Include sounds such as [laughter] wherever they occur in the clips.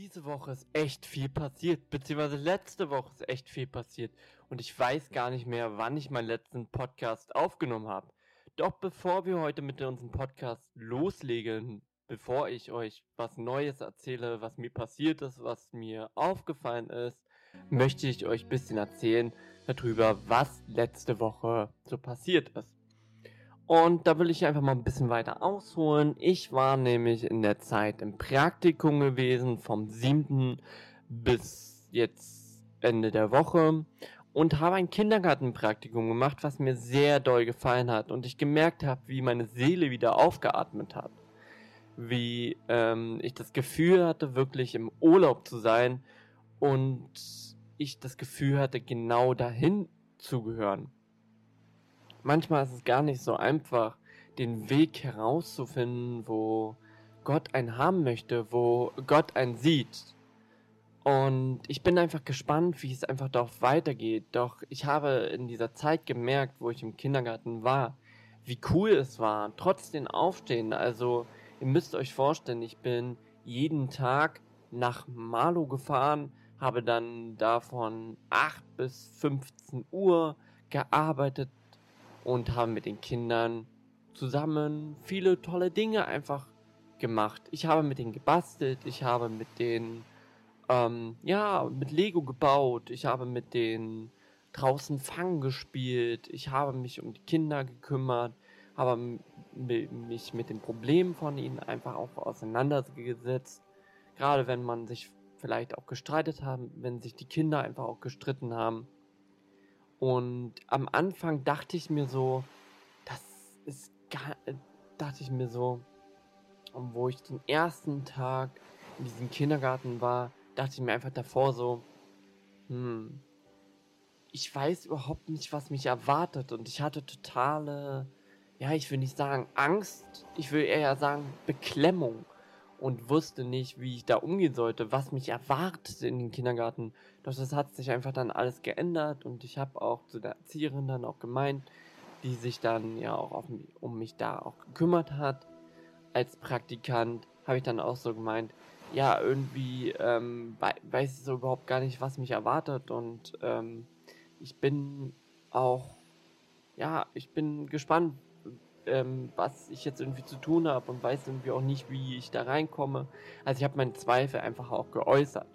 Diese Woche ist echt viel passiert, beziehungsweise letzte Woche ist echt viel passiert und ich weiß gar nicht mehr, wann ich meinen letzten Podcast aufgenommen habe. Doch bevor wir heute mit unserem Podcast loslegen, bevor ich euch was Neues erzähle, was mir passiert ist, was mir aufgefallen ist, möchte ich euch ein bisschen erzählen darüber, was letzte Woche so passiert ist. Und da will ich einfach mal ein bisschen weiter ausholen. Ich war nämlich in der Zeit im Praktikum gewesen, vom 7. bis jetzt Ende der Woche und habe ein Kindergartenpraktikum gemacht, was mir sehr doll gefallen hat und ich gemerkt habe, wie meine Seele wieder aufgeatmet hat. Wie ähm, ich das Gefühl hatte, wirklich im Urlaub zu sein und ich das Gefühl hatte, genau dahin zu gehören manchmal ist es gar nicht so einfach, den Weg herauszufinden, wo Gott einen haben möchte, wo Gott einen sieht. Und ich bin einfach gespannt, wie es einfach darauf weitergeht. Doch ich habe in dieser Zeit gemerkt, wo ich im Kindergarten war, wie cool es war, trotz den Aufstehen. Also, ihr müsst euch vorstellen, ich bin jeden Tag nach Malo gefahren, habe dann davon 8 bis 15 Uhr gearbeitet, und haben mit den Kindern zusammen viele tolle Dinge einfach gemacht. Ich habe mit denen gebastelt, ich habe mit denen ähm, ja mit Lego gebaut, ich habe mit denen draußen Fangen gespielt, ich habe mich um die Kinder gekümmert, habe mich mit den Problemen von ihnen einfach auch auseinandergesetzt. Gerade wenn man sich vielleicht auch gestreitet haben, wenn sich die Kinder einfach auch gestritten haben. Und am Anfang dachte ich mir so, das ist gar, dachte ich mir so, wo ich den ersten Tag in diesem Kindergarten war, dachte ich mir einfach davor so, hm, ich weiß überhaupt nicht, was mich erwartet. Und ich hatte totale, ja, ich will nicht sagen Angst, ich will eher sagen Beklemmung und wusste nicht, wie ich da umgehen sollte, was mich erwartet in den Kindergarten. Doch das hat sich einfach dann alles geändert und ich habe auch zu der Erzieherin dann auch gemeint, die sich dann ja auch mich, um mich da auch gekümmert hat. Als Praktikant habe ich dann auch so gemeint, ja, irgendwie ähm, weiß ich so überhaupt gar nicht, was mich erwartet und ähm, ich bin auch, ja, ich bin gespannt, ähm, was ich jetzt irgendwie zu tun habe und weiß irgendwie auch nicht, wie ich da reinkomme. Also ich habe meine Zweifel einfach auch geäußert.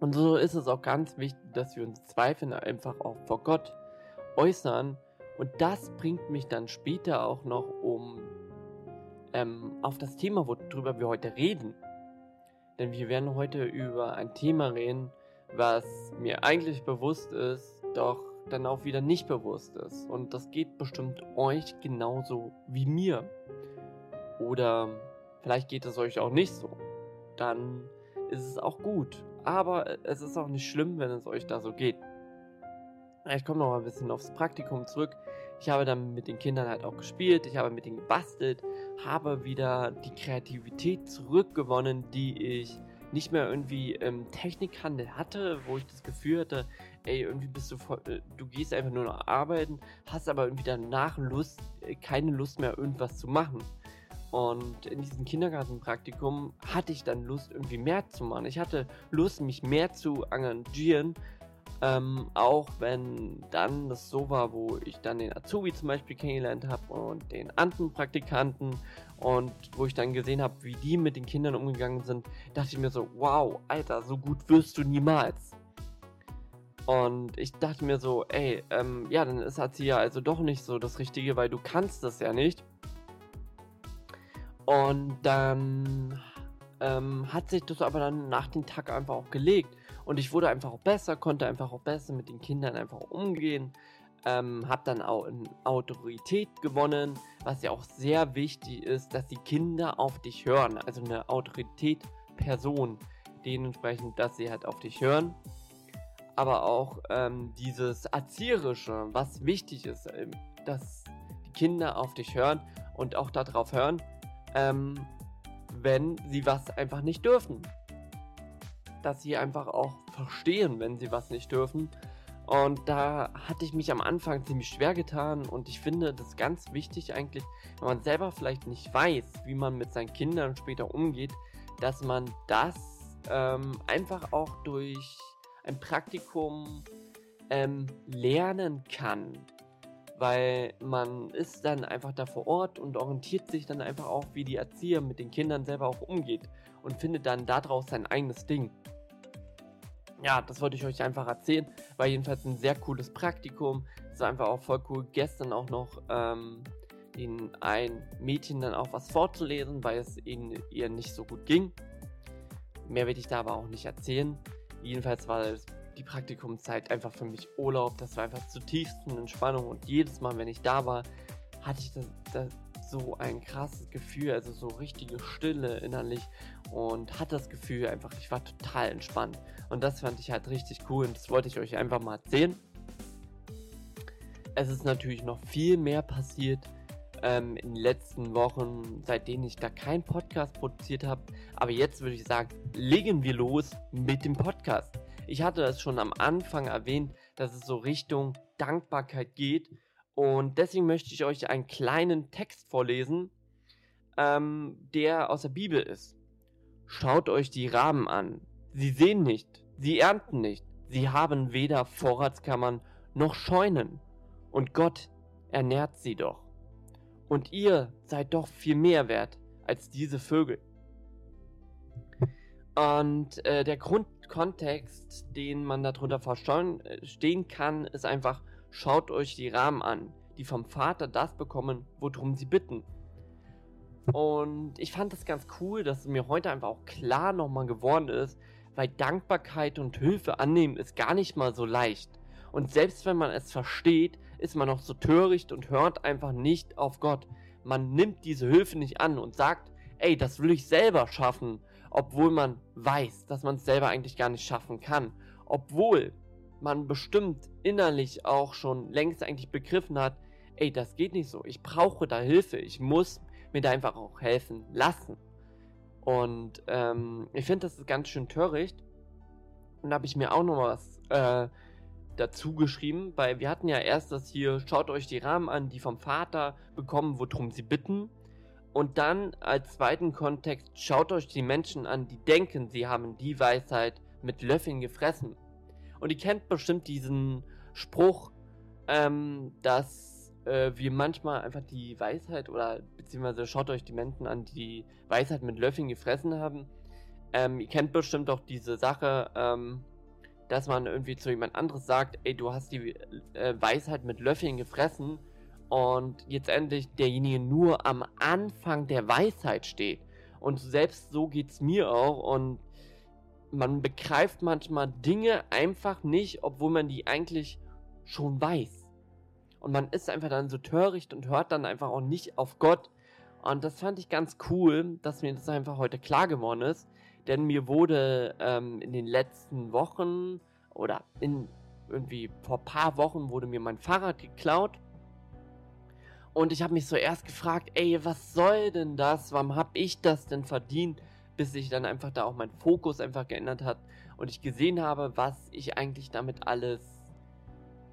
Und so ist es auch ganz wichtig, dass wir uns Zweifel einfach auch vor Gott äußern. Und das bringt mich dann später auch noch um ähm, auf das Thema, worüber wir heute reden. Denn wir werden heute über ein Thema reden, was mir eigentlich bewusst ist, doch dann auch wieder nicht bewusst ist. Und das geht bestimmt euch genauso wie mir. Oder vielleicht geht es euch auch nicht so. Dann ist es auch gut. Aber es ist auch nicht schlimm, wenn es euch da so geht. Ich komme noch mal ein bisschen aufs Praktikum zurück. Ich habe dann mit den Kindern halt auch gespielt, ich habe mit ihnen gebastelt, habe wieder die Kreativität zurückgewonnen, die ich nicht mehr irgendwie im Technikhandel hatte, wo ich das Gefühl hatte, ey, irgendwie bist du voll, äh, du gehst einfach nur noch arbeiten, hast aber irgendwie danach Lust, äh, keine Lust mehr irgendwas zu machen. Und in diesem Kindergartenpraktikum hatte ich dann Lust, irgendwie mehr zu machen. Ich hatte Lust, mich mehr zu engagieren, ähm, auch wenn dann das so war, wo ich dann den Azubi zum Beispiel kennengelernt habe und den anderen Praktikanten und wo ich dann gesehen habe, wie die mit den Kindern umgegangen sind, dachte ich mir so, wow, Alter, so gut wirst du niemals. Und ich dachte mir so, ey, ähm, ja, dann ist Erzieher also doch nicht so das Richtige, weil du kannst das ja nicht. Und dann ähm, hat sich das aber dann nach dem Tag einfach auch gelegt. Und ich wurde einfach auch besser, konnte einfach auch besser mit den Kindern einfach umgehen. Ähm, hab dann auch in Autorität gewonnen, was ja auch sehr wichtig ist, dass die Kinder auf dich hören. Also eine Autorität-Person. Dementsprechend, dass sie halt auf dich hören. Aber auch ähm, dieses Erzieherische, was wichtig ist, ähm, dass die Kinder auf dich hören und auch darauf hören, ähm, wenn sie was einfach nicht dürfen. Dass sie einfach auch verstehen, wenn sie was nicht dürfen. Und da hatte ich mich am Anfang ziemlich schwer getan und ich finde das ganz wichtig eigentlich, wenn man selber vielleicht nicht weiß, wie man mit seinen Kindern später umgeht, dass man das ähm, einfach auch durch ein Praktikum ähm, lernen kann. Weil man ist dann einfach da vor Ort und orientiert sich dann einfach auch, wie die Erzieher mit den Kindern selber auch umgeht und findet dann daraus sein eigenes Ding. Ja, das wollte ich euch einfach erzählen. War jedenfalls ein sehr cooles Praktikum. Es war einfach auch voll cool, gestern auch noch ähm, den ein Mädchen dann auch was vorzulesen, weil es ihnen ihr nicht so gut ging. Mehr will ich da aber auch nicht erzählen. Jedenfalls war die Praktikumszeit einfach für mich Urlaub. Das war einfach zutiefsten Entspannung und jedes Mal, wenn ich da war, hatte ich das, das so ein krasses Gefühl, also so richtige Stille innerlich und hatte das Gefühl einfach, ich war total entspannt. Und das fand ich halt richtig cool und das wollte ich euch einfach mal erzählen. Es ist natürlich noch viel mehr passiert ähm, in den letzten Wochen, seitdem ich da keinen Podcast produziert habe. Aber jetzt würde ich sagen, legen wir los mit dem Podcast. Ich hatte es schon am Anfang erwähnt, dass es so Richtung Dankbarkeit geht. Und deswegen möchte ich euch einen kleinen Text vorlesen, ähm, der aus der Bibel ist. Schaut euch die Raben an. Sie sehen nicht, sie ernten nicht, sie haben weder Vorratskammern noch Scheunen. Und Gott ernährt sie doch. Und ihr seid doch viel mehr wert als diese Vögel. Und äh, der Grundkontext, den man darunter verstehen äh, kann, ist einfach, schaut euch die Rahmen an, die vom Vater das bekommen, worum sie bitten. Und ich fand das ganz cool, dass mir heute einfach auch klar nochmal geworden ist, weil Dankbarkeit und Hilfe annehmen ist gar nicht mal so leicht. Und selbst wenn man es versteht, ist man noch so töricht und hört einfach nicht auf Gott. Man nimmt diese Hilfe nicht an und sagt, ey, das will ich selber schaffen, obwohl man weiß, dass man es selber eigentlich gar nicht schaffen kann. Obwohl man bestimmt innerlich auch schon längst eigentlich begriffen hat, ey, das geht nicht so. Ich brauche da Hilfe. Ich muss mir da einfach auch helfen lassen. Und ähm, ich finde, das ist ganz schön töricht. Und da habe ich mir auch noch was äh, dazu geschrieben, weil wir hatten ja erst das hier, schaut euch die Rahmen an, die vom Vater bekommen, worum sie bitten. Und dann als zweiten Kontext, schaut euch die Menschen an, die denken, sie haben die Weisheit mit Löffeln gefressen. Und ihr kennt bestimmt diesen Spruch, ähm, dass äh, wir manchmal einfach die Weisheit oder beziehungsweise schaut euch die Menschen an, die Weisheit mit Löffeln gefressen haben. Ähm, ihr kennt bestimmt auch diese Sache, ähm, dass man irgendwie zu jemand anderes sagt, ey, du hast die äh, Weisheit mit Löffeln gefressen und jetzt endlich derjenige nur am Anfang der Weisheit steht. Und selbst so geht es mir auch und man begreift manchmal Dinge einfach nicht, obwohl man die eigentlich schon weiß. Und man ist einfach dann so töricht und hört dann einfach auch nicht auf Gott. Und das fand ich ganz cool, dass mir das einfach heute klar geworden ist, denn mir wurde ähm, in den letzten Wochen oder in irgendwie vor ein paar Wochen wurde mir mein Fahrrad geklaut. Und ich habe mich so erst gefragt, ey, was soll denn das? Warum habe ich das denn verdient? Bis sich dann einfach da auch mein Fokus einfach geändert hat und ich gesehen habe, was ich eigentlich damit alles,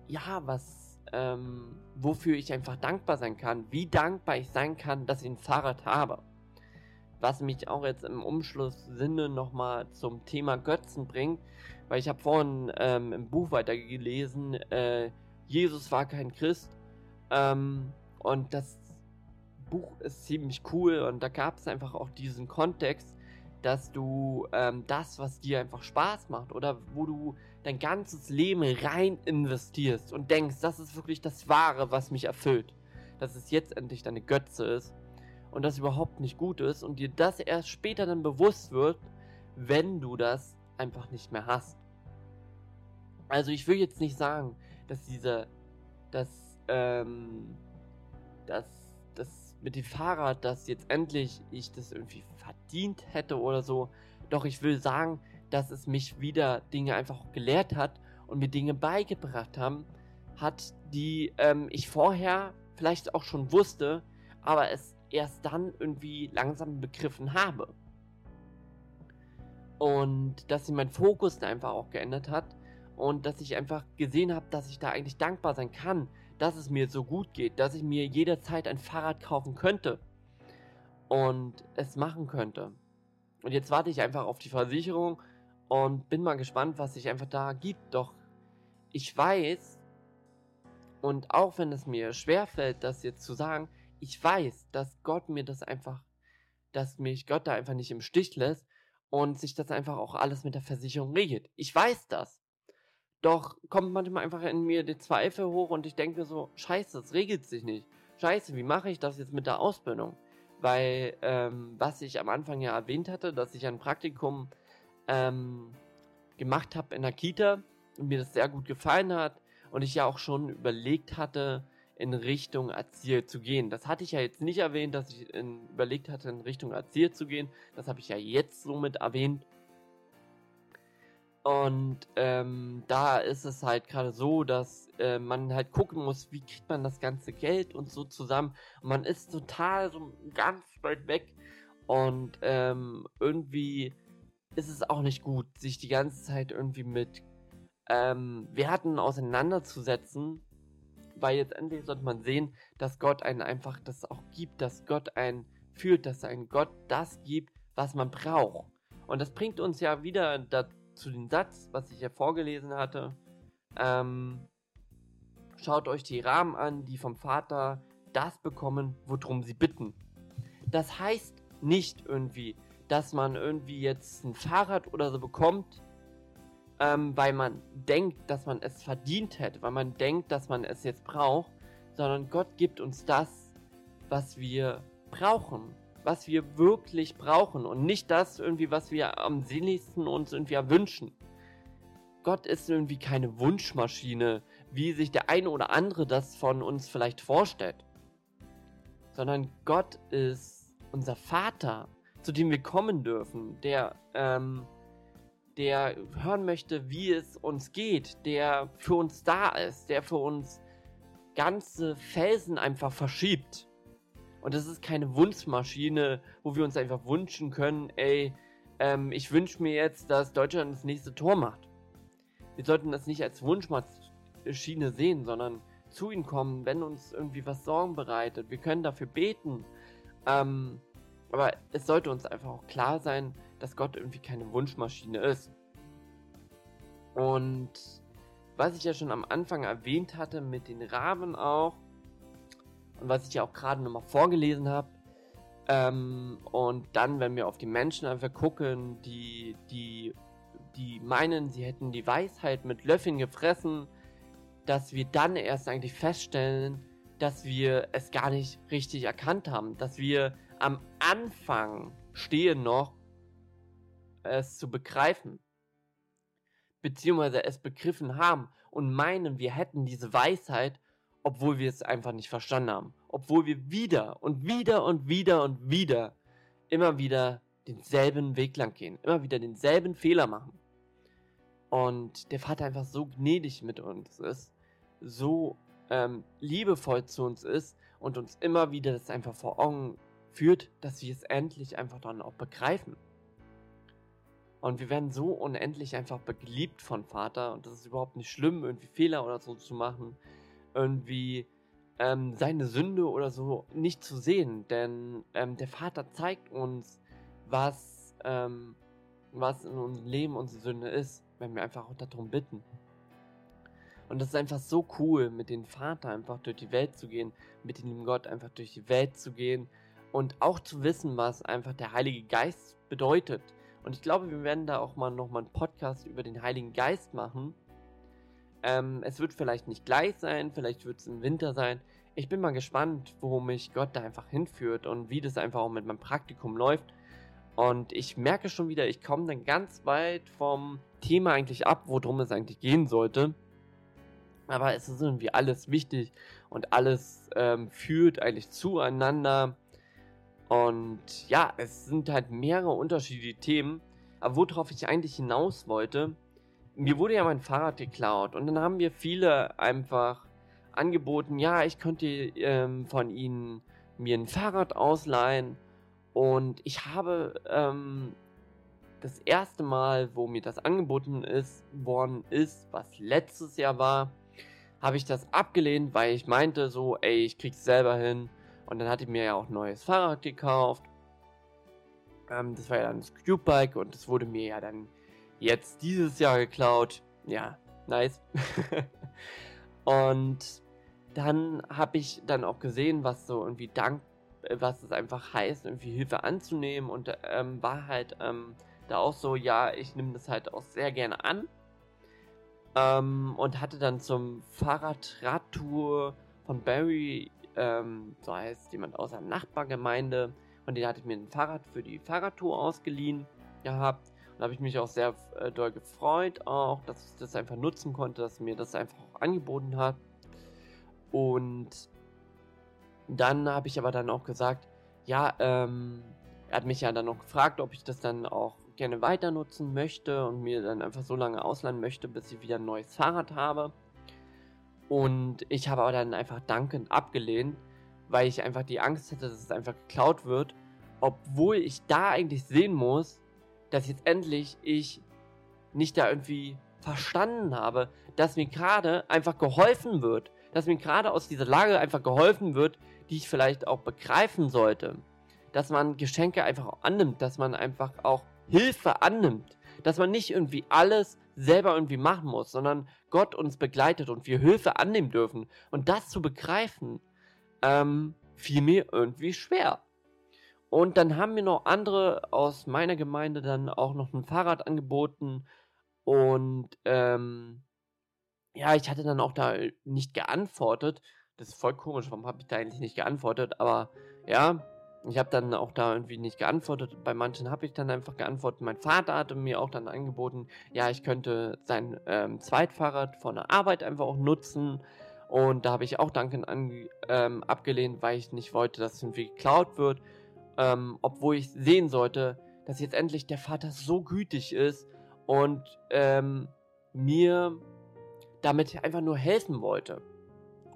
ja, was, ähm, wofür ich einfach dankbar sein kann, wie dankbar ich sein kann, dass ich ein Fahrrad habe. Was mich auch jetzt im Umschlusssinne nochmal zum Thema Götzen bringt, weil ich habe vorhin ähm, im Buch weitergelesen, äh, Jesus war kein Christ. Ähm, und das Buch ist ziemlich cool und da gab es einfach auch diesen Kontext, dass du ähm, das, was dir einfach Spaß macht oder wo du dein ganzes Leben rein investierst und denkst, das ist wirklich das Wahre, was mich erfüllt, dass es jetzt endlich deine Götze ist und das überhaupt nicht gut ist und dir das erst später dann bewusst wird, wenn du das einfach nicht mehr hast. Also ich will jetzt nicht sagen, dass diese, dass, ähm, dass, dass mit dem Fahrrad, dass jetzt endlich ich das irgendwie verdient hätte oder so. Doch ich will sagen, dass es mich wieder Dinge einfach gelehrt hat und mir Dinge beigebracht haben, hat, die ähm, ich vorher vielleicht auch schon wusste, aber es erst dann irgendwie langsam begriffen habe. Und dass sich mein Fokus da einfach auch geändert hat und dass ich einfach gesehen habe, dass ich da eigentlich dankbar sein kann, dass es mir so gut geht, dass ich mir jederzeit ein Fahrrad kaufen könnte und es machen könnte. Und jetzt warte ich einfach auf die Versicherung und bin mal gespannt, was sich einfach da gibt. Doch ich weiß, und auch wenn es mir schwerfällt, das jetzt zu sagen, ich weiß, dass Gott mir das einfach, dass mich Gott da einfach nicht im Stich lässt und sich das einfach auch alles mit der Versicherung regelt. Ich weiß das. Doch kommt manchmal einfach in mir der Zweifel hoch und ich denke mir so, scheiße, das regelt sich nicht. Scheiße, wie mache ich das jetzt mit der Ausbildung? Weil, ähm, was ich am Anfang ja erwähnt hatte, dass ich ein Praktikum ähm, gemacht habe in der Kita und mir das sehr gut gefallen hat und ich ja auch schon überlegt hatte, in Richtung Erzieher zu gehen. Das hatte ich ja jetzt nicht erwähnt, dass ich in, überlegt hatte, in Richtung Erzieher zu gehen. Das habe ich ja jetzt somit erwähnt. Und ähm, da ist es halt gerade so, dass äh, man halt gucken muss, wie kriegt man das ganze Geld und so zusammen. Und man ist total so ganz weit weg. Und ähm, irgendwie ist es auch nicht gut, sich die ganze Zeit irgendwie mit ähm, Werten auseinanderzusetzen, weil jetzt endlich sollte man sehen, dass Gott einen einfach das auch gibt, dass Gott einen führt, dass ein Gott das gibt, was man braucht. Und das bringt uns ja wieder dazu den Satz, was ich ja vorgelesen hatte. Ähm, schaut euch die Rahmen an, die vom Vater das bekommen, worum sie bitten. Das heißt nicht irgendwie, dass man irgendwie jetzt ein Fahrrad oder so bekommt, ähm, weil man denkt, dass man es verdient hätte, weil man denkt, dass man es jetzt braucht, sondern Gott gibt uns das, was wir brauchen, was wir wirklich brauchen und nicht das irgendwie, was wir am sehnlichsten uns irgendwie erwünschen. Gott ist irgendwie keine Wunschmaschine, wie sich der eine oder andere das von uns vielleicht vorstellt, sondern Gott ist unser Vater, zu dem wir kommen dürfen, der ähm, der hören möchte, wie es uns geht, der für uns da ist, der für uns ganze Felsen einfach verschiebt. Und das ist keine Wunschmaschine, wo wir uns einfach wünschen können, ey, ähm, ich wünsche mir jetzt, dass Deutschland das nächste Tor macht. Wir sollten das nicht als Wunschmaschine sehen, sondern zu ihm kommen, wenn uns irgendwie was Sorgen bereitet. Wir können dafür beten. Ähm, aber es sollte uns einfach auch klar sein, dass Gott irgendwie keine Wunschmaschine ist. Und was ich ja schon am Anfang erwähnt hatte mit den Raben auch, und was ich ja auch gerade nochmal vorgelesen habe, ähm, und dann, wenn wir auf die Menschen einfach gucken, die, die, die meinen, sie hätten die Weisheit mit Löffeln gefressen, dass wir dann erst eigentlich feststellen, dass wir es gar nicht richtig erkannt haben, dass wir am Anfang stehen noch es zu begreifen, beziehungsweise es begriffen haben und meinen, wir hätten diese Weisheit, obwohl wir es einfach nicht verstanden haben, obwohl wir wieder und wieder und wieder und wieder immer wieder denselben Weg lang gehen, immer wieder denselben Fehler machen. Und der Vater einfach so gnädig mit uns ist, so ähm, liebevoll zu uns ist und uns immer wieder das einfach vor Augen führt, dass wir es endlich einfach dann auch begreifen. Und wir werden so unendlich einfach geliebt von Vater und das ist überhaupt nicht schlimm, irgendwie Fehler oder so zu machen, irgendwie ähm, seine Sünde oder so nicht zu sehen, denn ähm, der Vater zeigt uns, was, ähm, was in unserem Leben unsere Sünde ist, wenn wir einfach auch darum bitten. Und das ist einfach so cool, mit dem Vater einfach durch die Welt zu gehen, mit dem Gott einfach durch die Welt zu gehen und auch zu wissen, was einfach der Heilige Geist bedeutet und ich glaube, wir werden da auch mal nochmal einen Podcast über den Heiligen Geist machen. Ähm, es wird vielleicht nicht gleich sein, vielleicht wird es im Winter sein. Ich bin mal gespannt, wo mich Gott da einfach hinführt und wie das einfach auch mit meinem Praktikum läuft. Und ich merke schon wieder, ich komme dann ganz weit vom Thema eigentlich ab, worum es eigentlich gehen sollte. Aber es ist irgendwie alles wichtig und alles ähm, führt eigentlich zueinander. Und ja, es sind halt mehrere unterschiedliche Themen. Aber worauf ich eigentlich hinaus wollte, mir wurde ja mein Fahrrad geklaut. Und dann haben mir viele einfach angeboten, ja, ich könnte ähm, von ihnen mir ein Fahrrad ausleihen. Und ich habe ähm, das erste Mal, wo mir das angeboten ist, worden ist, was letztes Jahr war, habe ich das abgelehnt, weil ich meinte so, ey, ich krieg's selber hin. Und dann hatte ich mir ja auch ein neues Fahrrad gekauft. Ähm, das war ja dann das Cube-Bike und das wurde mir ja dann jetzt dieses Jahr geklaut. Ja, nice. [laughs] und dann habe ich dann auch gesehen, was so irgendwie Dank, äh, was es einfach heißt, irgendwie Hilfe anzunehmen und ähm, war halt ähm, da auch so, ja, ich nehme das halt auch sehr gerne an. Ähm, und hatte dann zum Fahrradradtour von Barry, ähm, so heißt jemand aus einer Nachbargemeinde, von denen hatte ich mir ein Fahrrad für die Fahrradtour ausgeliehen gehabt. Und da habe ich mich auch sehr äh, doll gefreut, auch, dass ich das einfach nutzen konnte, dass mir das einfach auch angeboten hat. Und dann habe ich aber dann auch gesagt, ja, ähm, er hat mich ja dann noch gefragt, ob ich das dann auch gerne weiter nutzen möchte und mir dann einfach so lange ausleihen möchte, bis ich wieder ein neues Fahrrad habe. Und ich habe aber dann einfach dankend abgelehnt, weil ich einfach die Angst hätte, dass es einfach geklaut wird, obwohl ich da eigentlich sehen muss, dass jetzt endlich ich nicht da irgendwie verstanden habe, dass mir gerade einfach geholfen wird, dass mir gerade aus dieser Lage einfach geholfen wird, die ich vielleicht auch begreifen sollte. Dass man Geschenke einfach annimmt, dass man einfach auch Hilfe annimmt, dass man nicht irgendwie alles selber irgendwie machen muss, sondern Gott uns begleitet und wir Hilfe annehmen dürfen. Und das zu begreifen, ähm, fiel mir irgendwie schwer. Und dann haben mir noch andere aus meiner Gemeinde dann auch noch ein Fahrrad angeboten. Und ähm, ja, ich hatte dann auch da nicht geantwortet. Das ist voll komisch, warum habe ich da eigentlich nicht geantwortet? Aber ja, ich habe dann auch da irgendwie nicht geantwortet. Bei manchen habe ich dann einfach geantwortet. Mein Vater hatte mir auch dann angeboten, ja, ich könnte sein ähm, Zweitfahrrad von der Arbeit einfach auch nutzen. Und da habe ich auch Danken an, ähm, abgelehnt, weil ich nicht wollte, dass es irgendwie geklaut wird. Ähm, obwohl ich sehen sollte, dass jetzt endlich der Vater so gütig ist und ähm, mir damit einfach nur helfen wollte.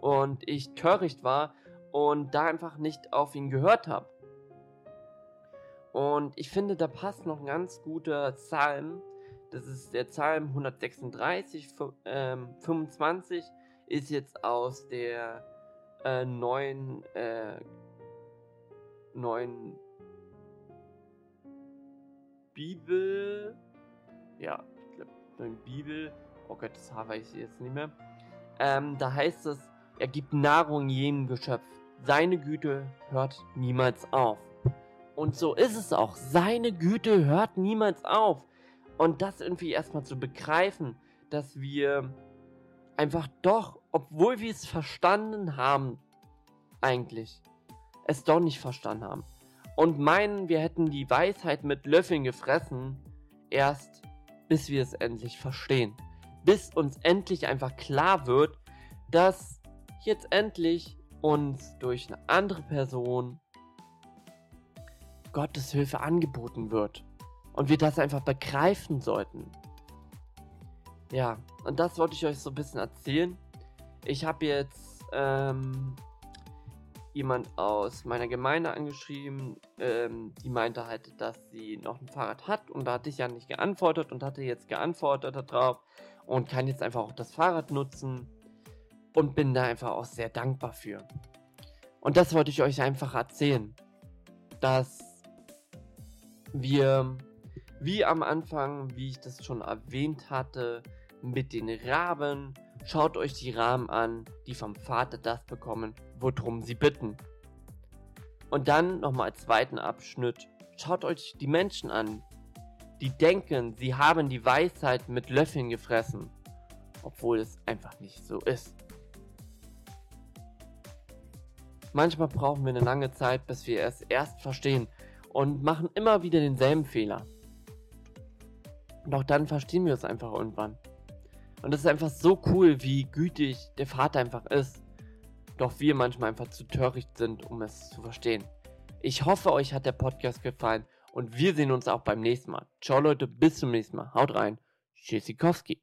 Und ich töricht war und da einfach nicht auf ihn gehört habe. Und ich finde, da passt noch ein ganz guter Psalm. Das ist der Psalm 136, ähm, 25 ist jetzt aus der äh, neuen, äh, neuen Bibel. Ja, ich glaube, neuen Bibel. Oh Gott, das habe ich jetzt nicht mehr. Ähm, da heißt es, er gibt Nahrung jedem Geschöpf. Seine Güte hört niemals auf. Und so ist es auch. Seine Güte hört niemals auf. Und das irgendwie erstmal zu begreifen, dass wir einfach doch, obwohl wir es verstanden haben, eigentlich, es doch nicht verstanden haben. Und meinen, wir hätten die Weisheit mit Löffeln gefressen, erst bis wir es endlich verstehen. Bis uns endlich einfach klar wird, dass jetzt endlich uns durch eine andere Person Gottes Hilfe angeboten wird. Und wir das einfach begreifen sollten. Ja, und das wollte ich euch so ein bisschen erzählen. Ich habe jetzt ähm, jemand aus meiner Gemeinde angeschrieben, ähm, die meinte halt, dass sie noch ein Fahrrad hat und da hatte ich ja nicht geantwortet und hatte jetzt geantwortet darauf und kann jetzt einfach auch das Fahrrad nutzen und bin da einfach auch sehr dankbar für. Und das wollte ich euch einfach erzählen, dass wir, wie am Anfang, wie ich das schon erwähnt hatte, mit den Raben, schaut euch die Raben an, die vom Vater das bekommen, worum sie bitten. Und dann nochmal als zweiten Abschnitt, schaut euch die Menschen an, die denken, sie haben die Weisheit mit Löffeln gefressen, obwohl es einfach nicht so ist. Manchmal brauchen wir eine lange Zeit, bis wir es erst verstehen, und machen immer wieder denselben Fehler. Auch dann verstehen wir es einfach irgendwann. Und es ist einfach so cool, wie gütig der Vater einfach ist. Doch wir manchmal einfach zu töricht sind, um es zu verstehen. Ich hoffe, euch hat der Podcast gefallen und wir sehen uns auch beim nächsten Mal. Ciao Leute, bis zum nächsten Mal. Haut rein. Tschüssikowski.